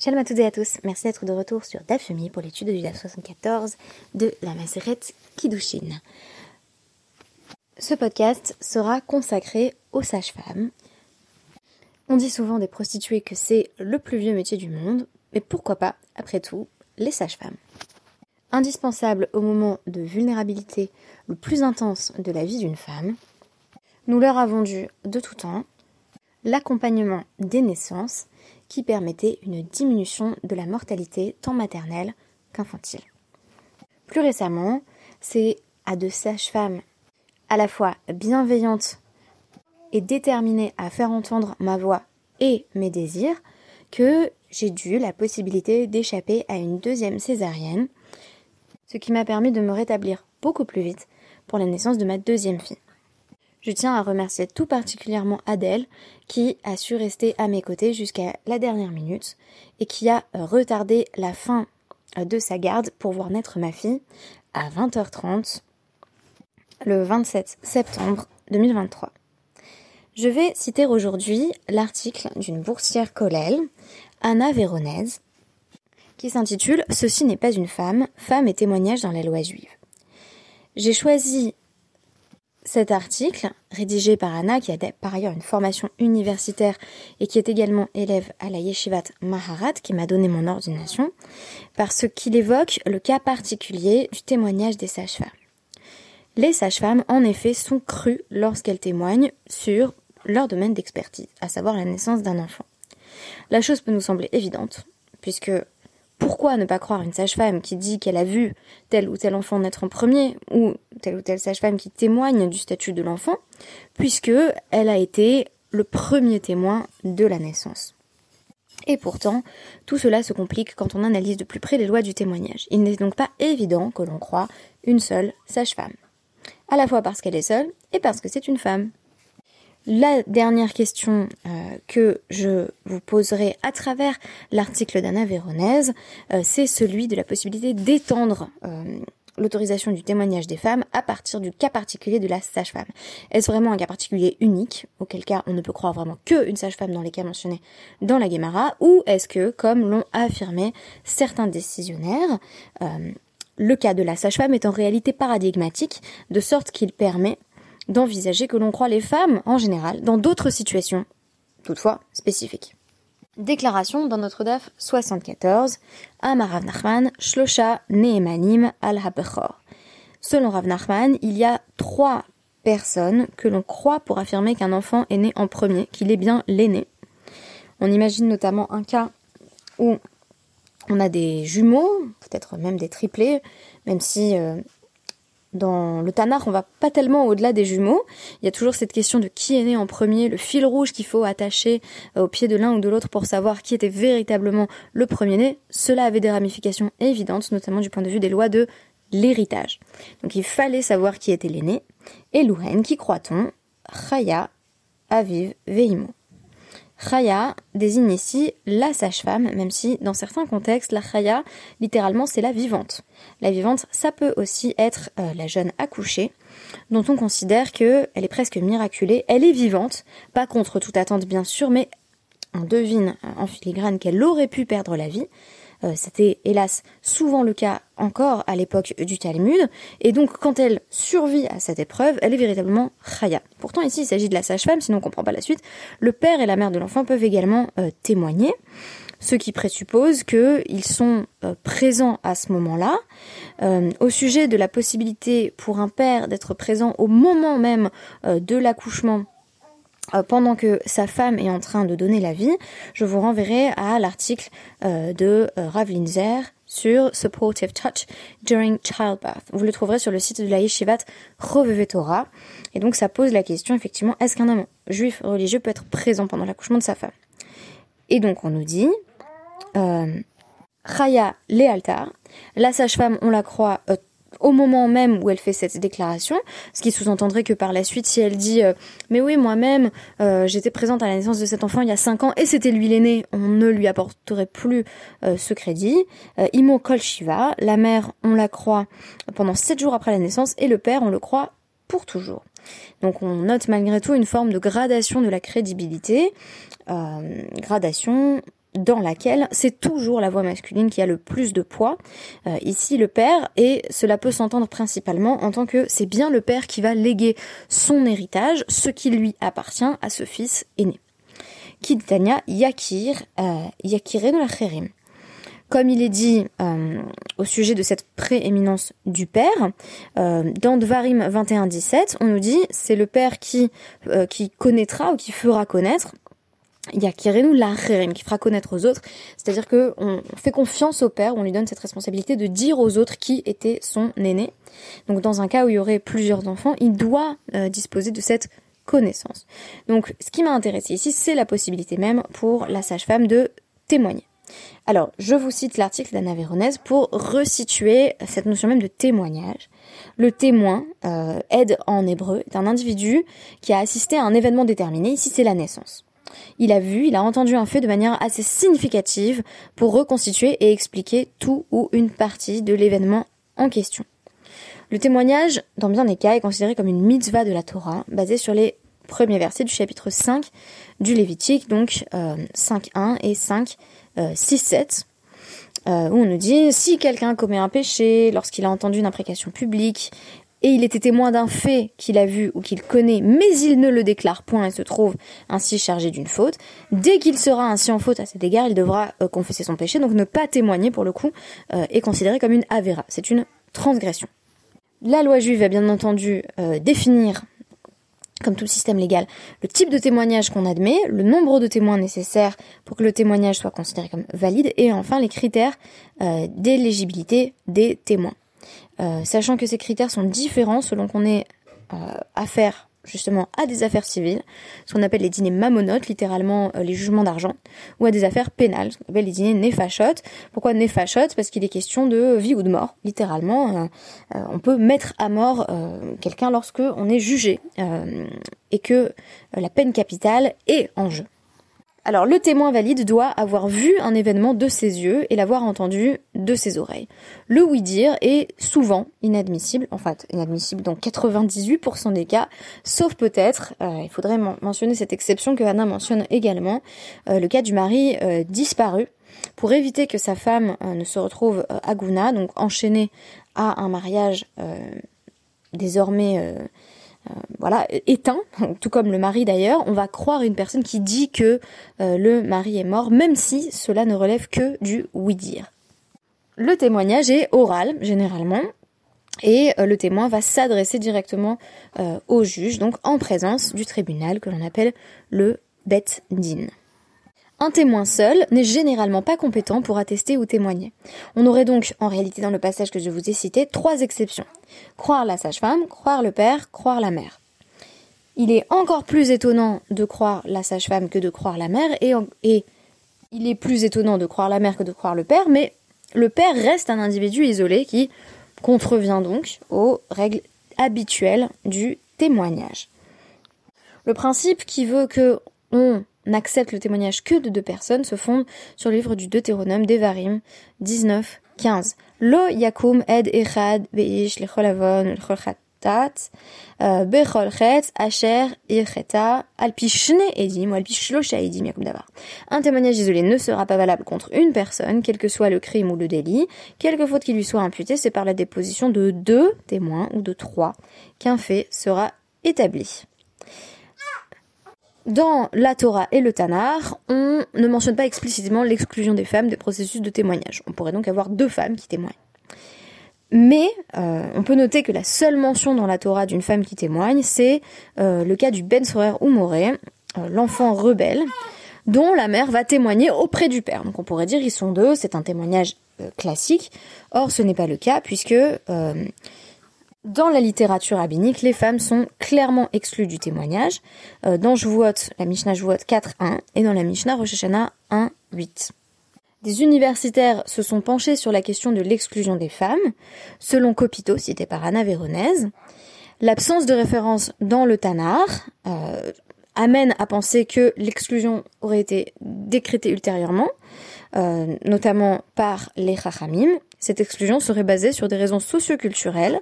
Shalom à toutes et à tous, merci d'être de retour sur DAF pour l'étude du DAF 74 de la Maseret Kiddushin. Ce podcast sera consacré aux sages-femmes. On dit souvent des prostituées que c'est le plus vieux métier du monde, mais pourquoi pas, après tout, les sages-femmes? Indispensables au moment de vulnérabilité le plus intense de la vie d'une femme, nous leur avons dû de tout temps l'accompagnement des naissances qui permettait une diminution de la mortalité tant maternelle qu'infantile. Plus récemment, c'est à de sages-femmes à la fois bienveillantes et déterminées à faire entendre ma voix et mes désirs que j'ai dû la possibilité d'échapper à une deuxième césarienne, ce qui m'a permis de me rétablir beaucoup plus vite pour la naissance de ma deuxième fille. Je tiens à remercier tout particulièrement Adèle qui a su rester à mes côtés jusqu'à la dernière minute et qui a retardé la fin de sa garde pour voir naître ma fille à 20h30 le 27 septembre 2023. Je vais citer aujourd'hui l'article d'une boursière Colel, Anna Véronèse, qui s'intitule Ceci n'est pas une femme, femme et témoignage dans la loi juive. J'ai choisi cet article, rédigé par Anna, qui a par ailleurs une formation universitaire et qui est également élève à la Yeshivat Maharat, qui m'a donné mon ordination, parce qu'il évoque le cas particulier du témoignage des sages-femmes. Les sages-femmes, en effet, sont crues lorsqu'elles témoignent sur leur domaine d'expertise, à savoir la naissance d'un enfant. La chose peut nous sembler évidente, puisque pourquoi ne pas croire une sage-femme qui dit qu'elle a vu tel ou tel enfant naître en premier, ou telle ou telle sage-femme qui témoigne du statut de l'enfant, puisque elle a été le premier témoin de la naissance. Et pourtant, tout cela se complique quand on analyse de plus près les lois du témoignage. Il n'est donc pas évident que l'on croit une seule sage-femme. À la fois parce qu'elle est seule et parce que c'est une femme. La dernière question euh, que je vous poserai à travers l'article d'Anna Véronèse, euh, c'est celui de la possibilité d'étendre euh, l'autorisation du témoignage des femmes à partir du cas particulier de la sage-femme. Est-ce vraiment un cas particulier unique, auquel cas on ne peut croire vraiment qu'une sage-femme dans les cas mentionnés dans la Guémara, ou est-ce que, comme l'ont affirmé certains décisionnaires, le cas de la sage-femme est en réalité paradigmatique, de sorte qu'il permet d'envisager que l'on croit les femmes en général dans d'autres situations, toutefois spécifiques. Déclaration dans notre DAF 74, Amar Rav Nachman, Shlosha Nehemanim al habechor Selon Rav Nachman, il y a trois personnes que l'on croit pour affirmer qu'un enfant est né en premier, qu'il est bien l'aîné. On imagine notamment un cas où on a des jumeaux, peut-être même des triplés, même si euh, dans le Tanakh, on va pas tellement au-delà des jumeaux. Il y a toujours cette question de qui est né en premier, le fil rouge qu'il faut attacher euh, au pied de l'un ou de l'autre pour savoir qui était véritablement le premier-né. Cela avait des ramifications évidentes, notamment du point de vue des lois de l'héritage. Donc il fallait savoir qui était l'aîné. Et Louhen, qui croit-on Chaya, Aviv, Veimo. Chaya désigne ici la sage-femme, même si dans certains contextes, la Chaya, littéralement, c'est la vivante. La vivante, ça peut aussi être euh, la jeune accouchée, dont on considère qu'elle est presque miraculée. Elle est vivante, pas contre toute attente bien sûr, mais on devine en filigrane qu'elle aurait pu perdre la vie. Euh, c'était hélas souvent le cas encore à l'époque du Talmud, et donc quand elle survit à cette épreuve, elle est véritablement chaya. Pourtant ici il s'agit de la sage-femme, sinon on comprend pas la suite. Le père et la mère de l'enfant peuvent également euh, témoigner, ce qui présuppose qu'ils sont euh, présents à ce moment-là. au sujet de la possibilité pour un père d'être présent au moment même de l'accouchement pendant que sa femme est en train de donner la vie, je vous renverrai à l'article euh, de euh, Rav Linzer sur Supportive Touch During Childbirth. Vous le trouverez sur le site de la Yeshivat Reveve. Et donc ça pose la question effectivement, est-ce qu'un homme juif religieux peut être présent pendant l'accouchement de sa femme? Et donc on nous dit, euh, Chaya Lealtar, la sage-femme, on la croit au moment même où elle fait cette déclaration, ce qui sous-entendrait que par la suite, si elle dit euh, mais oui moi-même euh, j'étais présente à la naissance de cet enfant il y a 5 ans et c'était lui l'aîné, on ne lui apporterait plus euh, ce crédit. Imo Kol Shiva, la mère on la croit pendant 7 jours après la naissance et le père on le croit pour toujours. Donc on note malgré tout une forme de gradation de la crédibilité, gradation dans laquelle c'est toujours la voix masculine qui a le plus de poids, euh, ici le père, et cela peut s'entendre principalement en tant que c'est bien le père qui va léguer son héritage, ce qui lui appartient à ce fils aîné. Kiditania Yakir, euh. Comme il est dit euh, au sujet de cette prééminence du père, euh, dans Dvarim 21.17, on nous dit c'est le père qui connaîtra ou qui fera connaître il y a Kirenu Lacherim qui fera connaître aux autres, c'est-à-dire que on fait confiance au père, on lui donne cette responsabilité de dire aux autres qui était son aîné. Donc dans un cas où il y aurait plusieurs enfants, il doit euh, disposer de cette connaissance. Donc ce qui m'a intéressé ici, c'est la possibilité même pour la sage-femme de témoigner. Alors, je vous cite l'article d'Anna Véronèse pour resituer cette notion même de témoignage. Le témoin, euh, aide en hébreu, est un individu qui a assisté à un événement déterminé, ici c'est la naissance. Il a vu, il a entendu un fait de manière assez significative pour reconstituer et expliquer tout ou une partie de l'événement en question. Le témoignage, dans bien des cas, est considéré comme une mitzvah de la Torah, basée sur les premiers versets du chapitre 5 du Lévitique, donc euh, 5.1 et 5, euh, 6.7, euh, où on nous dit si quelqu'un commet un péché lorsqu'il a entendu une imprécation publique et il était témoin d'un fait qu'il a vu ou qu'il connaît, mais il ne le déclare point et se trouve ainsi chargé d'une faute, dès qu'il sera ainsi en faute à cet égard, il devra euh, confesser son péché, donc ne pas témoigner pour le coup euh, est considéré comme une avéra, c'est une transgression. La loi juive va bien entendu euh, définir comme tout système légal, le type de témoignage qu'on admet, le nombre de témoins nécessaires pour que le témoignage soit considéré comme valide, et enfin les critères d'éligibilité des témoins. Euh, sachant que ces critères sont différents selon qu'on ait euh, affaire justement à des affaires civiles, ce qu'on appelle les dîners mamonotes, littéralement euh, les jugements d'argent, ou à des affaires pénales, ce qu'on appelle les dîners néfachotes. Pourquoi néfachotes Parce qu'il est question de vie ou de mort, littéralement. Euh, on peut mettre à mort quelqu'un lorsque on est jugé et que la peine capitale est en jeu. Alors le témoin valide doit avoir vu un événement de ses yeux et l'avoir entendu de ses oreilles. Le oui-dire est souvent inadmissible, en fait inadmissible dans 98% des cas, sauf peut-être, euh, il faudrait men- mentionner cette exception que Anna mentionne également, euh, le cas du mari euh, disparu, pour éviter que sa femme ne se retrouve à Gouna, donc enchaînée à un mariage désormais voilà, éteint, tout comme le mari d'ailleurs, on va croire une personne qui dit que euh, le mari est mort, même si cela ne relève que du oui-dire. Le témoignage est oral, généralement, et euh, le témoin va s'adresser directement euh, au juge, donc en présence du tribunal que l'on appelle le bet din. Un témoin seul n'est généralement pas compétent pour attester ou témoigner. On aurait donc, en réalité dans le passage que je vous ai cité, trois exceptions. Croire la sage-femme, croire le père, croire la mère. Il est encore plus étonnant de croire la sage-femme que de croire la mère, et, il est plus étonnant de croire la mère que de croire le père, mais le père reste un individu isolé qui contrevient donc aux règles habituelles du témoignage. Le principe qui veut que on n'accepte le témoignage que de deux personnes se fonde sur le livre du Deutéronome d'Evarim 19, 15. Lo yakum ed echad beish euh, bechol chetz asher ircheta alpi shne edim ou alpi shlosha edim yakum davar. Un témoignage isolé ne sera pas valable contre une personne, quel que soit le crime ou le délit. Quelque faute qui lui soit imputée, c'est par la déposition de deux témoins ou de trois qu'un fait sera établi. Dans la Torah et le Tanar, on ne mentionne pas explicitement l'exclusion des femmes des processus de témoignage. On pourrait donc avoir deux femmes qui témoignent. Mais euh, on peut noter que la seule mention dans la Torah d'une femme qui témoigne, c'est euh, le cas du Ben Sorer ou Moré, euh, l'enfant rebelle, dont la mère va témoigner auprès du père. Donc on pourrait dire ils sont deux, c'est un témoignage classique. Or ce n'est pas le cas puisque dans la littérature rabbinique, les femmes sont clairement exclues du témoignage. Euh, dans la Mishnah Jvuot 4.1 et dans la Mishnah Rosh Hashanah 1.8. Des universitaires se sont penchés sur la question de l'exclusion des femmes. Selon Copito, cité par Anna Véronèse, l'absence de référence dans le Tanar euh, amène à penser que l'exclusion aurait été décrétée ultérieurement, euh, notamment par les Chachamim. Cette exclusion serait basée sur des raisons socioculturelles,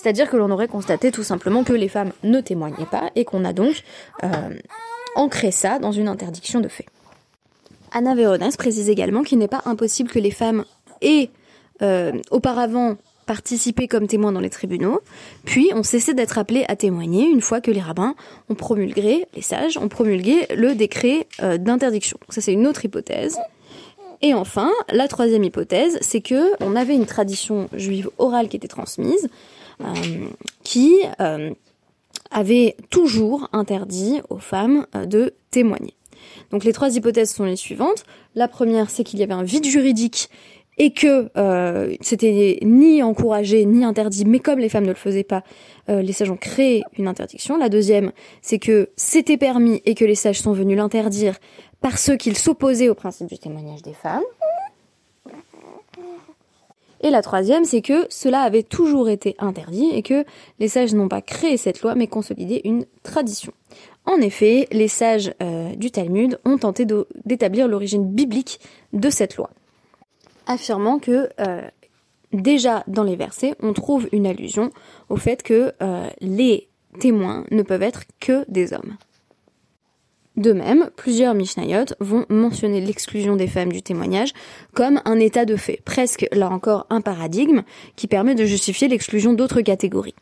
c'est-à-dire que l'on aurait constaté tout simplement que les femmes ne témoignaient pas et qu'on a donc euh, ancré ça dans une interdiction de fait. Anna Véronès précise également qu'il n'est pas impossible que les femmes aient euh, auparavant participé comme témoins dans les tribunaux, puis ont cessé d'être appelés à témoigner une fois que les rabbins ont promulgué, les sages ont promulgué le décret euh, d'interdiction. Ça c'est une autre hypothèse. Et enfin, la troisième hypothèse, c'est que on avait une tradition juive orale qui était transmise, qui euh, avait toujours interdit aux femmes euh, de témoigner. Donc les trois hypothèses sont les suivantes. La première, c'est qu'il y avait un vide juridique et que euh, c'était ni encouragé ni interdit, mais comme les femmes ne le faisaient pas, euh, les sages ont créé une interdiction. La deuxième, c'est que c'était permis et que les sages sont venus l'interdire parce qu'ils s'opposaient au principe du témoignage des femmes. Et la troisième, c'est que cela avait toujours été interdit et que les sages n'ont pas créé cette loi, mais consolidé une tradition. En effet, les sages euh, du Talmud ont tenté d'établir l'origine biblique de cette loi, affirmant que euh, déjà dans les versets, on trouve une allusion au fait que euh, les témoins ne peuvent être que des hommes. De même, plusieurs Mishnayot vont mentionner l'exclusion des femmes du témoignage comme un état de fait, presque là encore un paradigme qui permet de justifier l'exclusion d'autres catégories.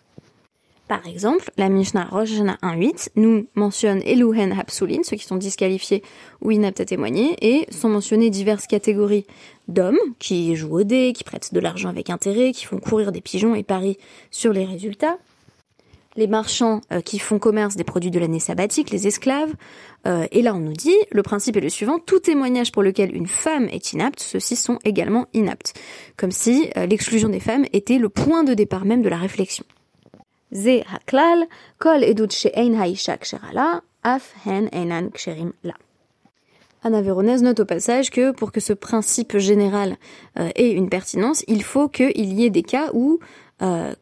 Par exemple, la Mishnah Rosh 1.8 nous mentionne Eluhen Hapsulin, ceux qui sont disqualifiés ou inaptes à témoigner, et sont mentionnées diverses catégories d'hommes qui jouent au dé, qui prêtent de l'argent avec intérêt, qui font courir des pigeons et parient sur les résultats, les marchands euh, qui font commerce des produits de l'année sabbatique, les esclaves. Euh, et là, on nous dit, le principe est le suivant, tout témoignage pour lequel une femme est inapte, ceux-ci sont également inaptes. Comme si euh, l'exclusion des femmes était le point de départ même de la réflexion. Ze haklal, kol edut af hen ksherim la. Anna Véronèse note au passage que pour que ce principe général ait une pertinence, il faut qu'il y ait des cas où euh,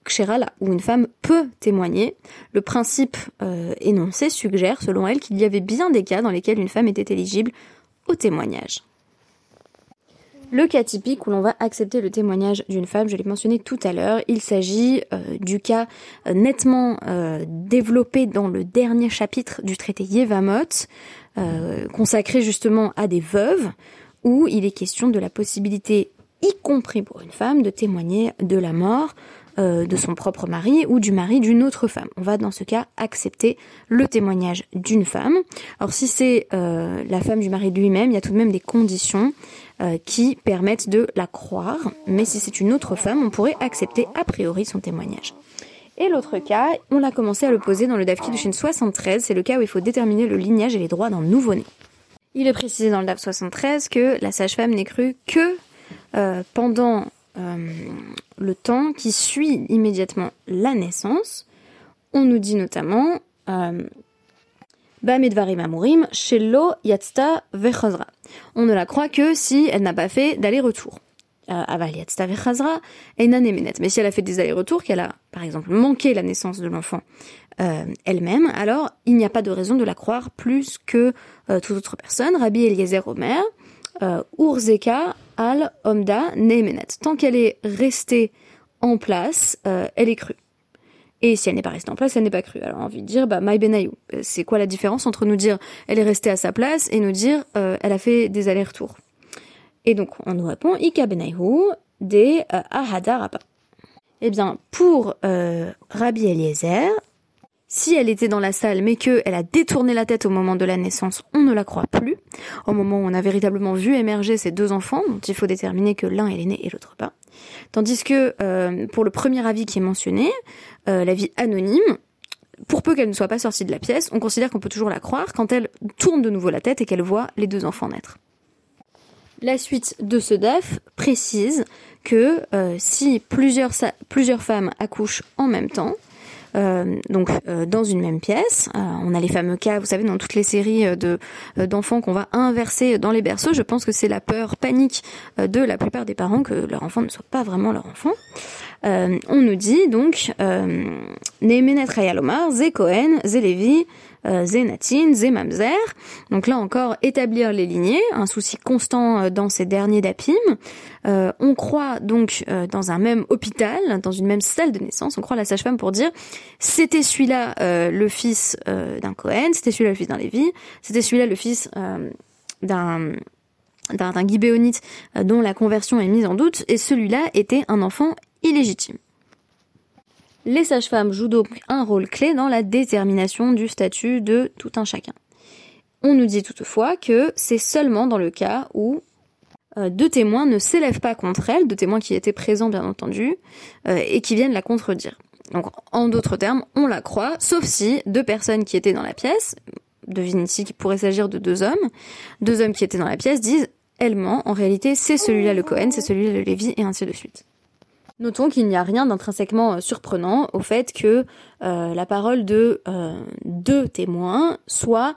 où une femme peut témoigner. Le principe euh, énoncé suggère, selon elle, qu'il y avait bien des cas dans lesquels une femme était éligible au témoignage. Le cas typique où l'on va accepter le témoignage d'une femme, je l'ai mentionné tout à l'heure, il s'agit euh, du cas euh, nettement développé dans le dernier chapitre du traité Yevamot, consacré justement à des veuves, où il est question de la possibilité, y compris pour une femme, de témoigner de la mort euh, de son propre mari ou du mari d'une autre femme. On va dans ce cas accepter le témoignage d'une femme. Alors si c'est euh, la femme du mari lui-même, il y a tout de même des conditions euh, qui permettent de la croire, mais si c'est une autre femme, on pourrait accepter a priori son témoignage. Et l'autre cas, on a commencé à le poser dans le DAF chaîne 73, c'est le cas où il faut déterminer le lignage et les droits d'un nouveau-né. Il est précisé dans le DAF 73 que la sage-femme n'est crue que pendant euh, le temps qui suit immédiatement la naissance. On nous dit notamment euh, Shelo Yatzta Vechazra. On ne la croit que si elle n'a pas fait d'aller-retour. Euh, Aval Yatzta Vechazra Mais si elle a fait des allers-retours, qu'elle a par exemple manqué la naissance de l'enfant elle-même, alors il n'y a pas de raison de la croire plus que toute autre personne. Rabbi Eliezer Omer, Urzeka al omda nemenet. Tant qu'elle est restée en place, euh, elle est crue. Et si elle n'est pas restée en place, elle n'est pas crue. Alors on a envie de dire, bah, my benayou. Euh, c'est quoi la différence entre nous dire elle est restée à sa place et nous dire euh, elle a fait des allers-retours? Et donc on nous répond, ika benayou de ahada Eh bien, pour Rabbi Eliezer, si elle était dans la salle mais qu'elle a détourné la tête au moment de la naissance, on ne la croit plus. Au moment où on a véritablement vu émerger ces deux enfants, dont il faut déterminer que l'un est l'aîné et l'autre pas. Tandis que euh, pour le premier avis qui est mentionné, euh, l'avis anonyme, pour peu qu'elle ne soit pas sortie de la pièce, on considère qu'on peut toujours la croire quand elle tourne de nouveau la tête et qu'elle voit les deux enfants naître. La suite de ce DAF précise que euh, si plusieurs, femmes accouchent en même temps, donc euh, dans une même pièce. Euh, on a les fameux cas, vous savez, dans toutes les séries de d'enfants qu'on va inverser dans les berceaux. Je pense que c'est la peur panique de la plupart des parents que leur enfant ne soit pas vraiment leur enfant. on nous dit donc Nehemenet Rayalomar, Ze Cohen, Levi, euh, Zénatine, Zémamzer. Donc là encore, établir les lignées, un souci constant euh, dans ces derniers dapim. Euh, on croit donc dans un même hôpital, dans une même salle de naissance, on croit la sage-femme pour dire c'était celui-là le fils d'un Cohen, c'était celui-là le fils d'un Lévi, c'était celui-là le fils d'un d'un guibéonite dont la conversion est mise en doute, et celui-là était un enfant illégitime. Les sages-femmes jouent donc un rôle clé dans la détermination du statut de tout un chacun. On nous dit toutefois que c'est seulement dans le cas où euh, deux témoins ne s'élèvent pas contre elle, deux témoins qui étaient présents bien entendu, euh, et qui viennent la contredire. Donc en d'autres termes, on la croit, sauf si deux personnes qui étaient dans la pièce, devine ici qu'il pourrait s'agir de deux hommes, deux hommes qui étaient dans la pièce disent elle ment, en réalité c'est celui-là le Cohen, c'est celui-là le Lévi, et ainsi de suite. Notons qu'il n'y a rien d'intrinsèquement euh, surprenant au fait que la parole de deux témoins soit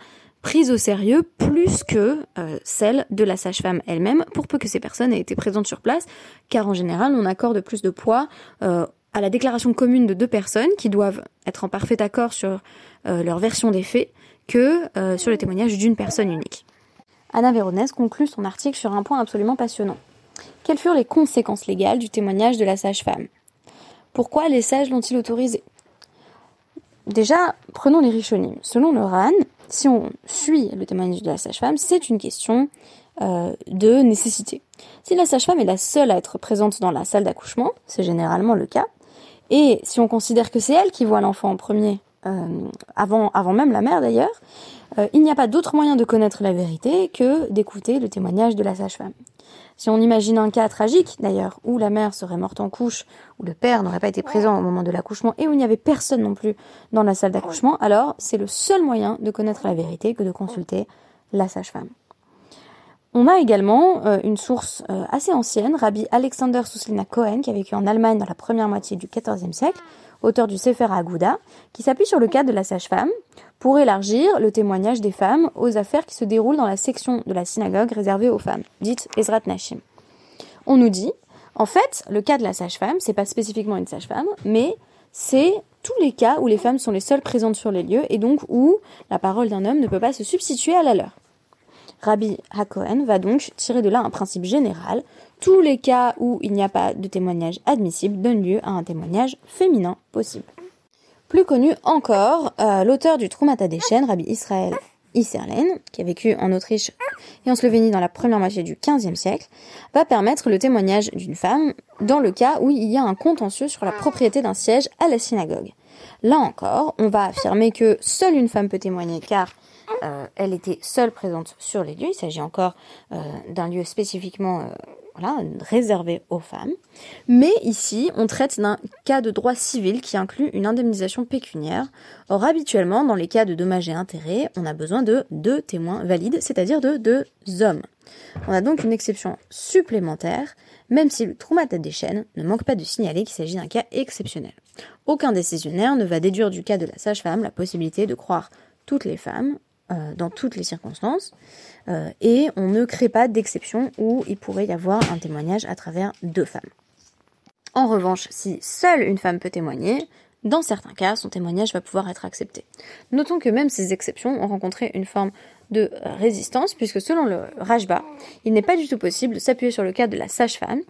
prise au sérieux plus que euh, celle de la sage-femme elle-même, pour peu que ces personnes aient été présentes sur place, car en général on accorde plus de poids euh, à la déclaration commune de deux personnes qui doivent être en parfait accord sur euh, leur version des faits que sur le témoignage d'une personne unique. Anna Véronèse conclut son article sur un point absolument passionnant. Quelles furent les conséquences légales du témoignage de la sage-femme? Pourquoi les sages l'ont-ils autorisé? Déjà, prenons les richonymes. Selon le RAN, si on suit le témoignage de la sage-femme, c'est une question euh, de nécessité. Si la sage-femme est la seule à être présente dans la salle d'accouchement, c'est généralement le cas, et si on considère que c'est elle qui voit l'enfant en premier, euh, avant, avant même la mère d'ailleurs, euh, il n'y a pas d'autre moyen de connaître la vérité que d'écouter le témoignage de la sage-femme. Si on imagine un cas tragique, d'ailleurs, où la mère serait morte en couche, où le père n'aurait pas été présent au moment de l'accouchement et où il n'y avait personne non plus dans la salle d'accouchement, alors c'est le seul moyen de connaître la vérité que de consulter la sage-femme. On a également euh, une source euh, assez ancienne, Rabbi Alexander Suslina Cohen, qui a vécu en Allemagne dans la première moitié du XIVe siècle, auteur du Sefer Agouda, qui s'appuie sur le cas de la sage-femme pour élargir le témoignage des femmes aux affaires qui se déroulent dans la section de la synagogue réservée aux femmes, dite Ezrat Nashim. On nous dit, en fait, le cas de la sage-femme, c'est pas spécifiquement une sage-femme, mais c'est tous les cas où les femmes sont les seules présentes sur les lieux et donc où la parole d'un homme ne peut pas se substituer à la leur. Rabbi Hakohen va donc tirer de là un principe général. Tous les cas où il n'y a pas de témoignage admissible donnent lieu à un témoignage féminin possible. Plus connu encore, euh, l'auteur du Troumata des chaînes, Rabbi Israël Isserlen, qui a vécu en Autriche et en Slovénie dans la première moitié du XVe siècle, va permettre le témoignage d'une femme dans le cas où il y a un contentieux sur la propriété d'un siège à la synagogue. Là encore, on va affirmer que seule une femme peut témoigner car euh, elle était seule présente sur les lieux. Il s'agit encore euh, d'un lieu spécifiquement voilà, réservé aux femmes. Mais ici, on traite d'un cas de droit civil qui inclut une indemnisation pécuniaire. Or, habituellement, dans les cas de dommages et intérêts, on a besoin de deux témoins valides, c'est-à-dire de deux hommes. On a donc une exception supplémentaire, même si le Troumata des chaînes ne manque pas de signaler qu'il s'agit d'un cas exceptionnel. Aucun décisionnaire ne va déduire du cas de la sage-femme la possibilité de croire toutes les femmes euh, dans toutes les circonstances, euh, et on ne crée pas d'exception où il pourrait y avoir un témoignage à travers deux femmes. En revanche, si seule une femme peut témoigner, dans certains cas, son témoignage va pouvoir être accepté. Notons que même ces exceptions ont rencontré une forme de résistance, puisque selon le Rajba, il n'est pas du tout possible de s'appuyer sur le cas de la sage-femme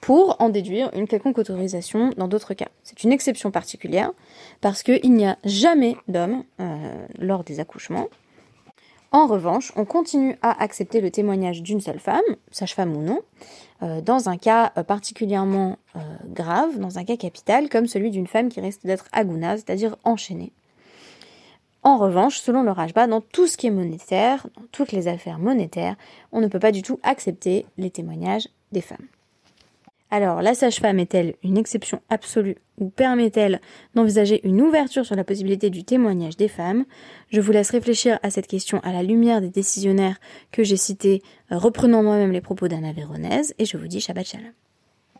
pour en déduire une quelconque autorisation dans d'autres cas. C'est une exception particulière, parce qu'il n'y a jamais d'homme euh, lors des accouchements, en revanche, on continue à accepter le témoignage d'une seule femme, sage-femme ou non, euh, dans un cas euh, particulièrement euh, grave, dans un cas capital, comme celui d'une femme qui reste d'être aguna, c'est-à-dire enchaînée. En revanche, selon le Rajba, dans tout ce qui est monétaire, dans toutes les affaires monétaires, on ne peut pas du tout accepter les témoignages des femmes. Alors, la sage-femme est-elle une exception absolue ou permet-elle d'envisager une ouverture sur la possibilité du témoignage des femmes? Je vous laisse réfléchir à cette question à la lumière des décisionnaires que j'ai cités, euh, reprenant moi-même les propos d'Anna Véronèse, et je vous dis Shabbat Shalom.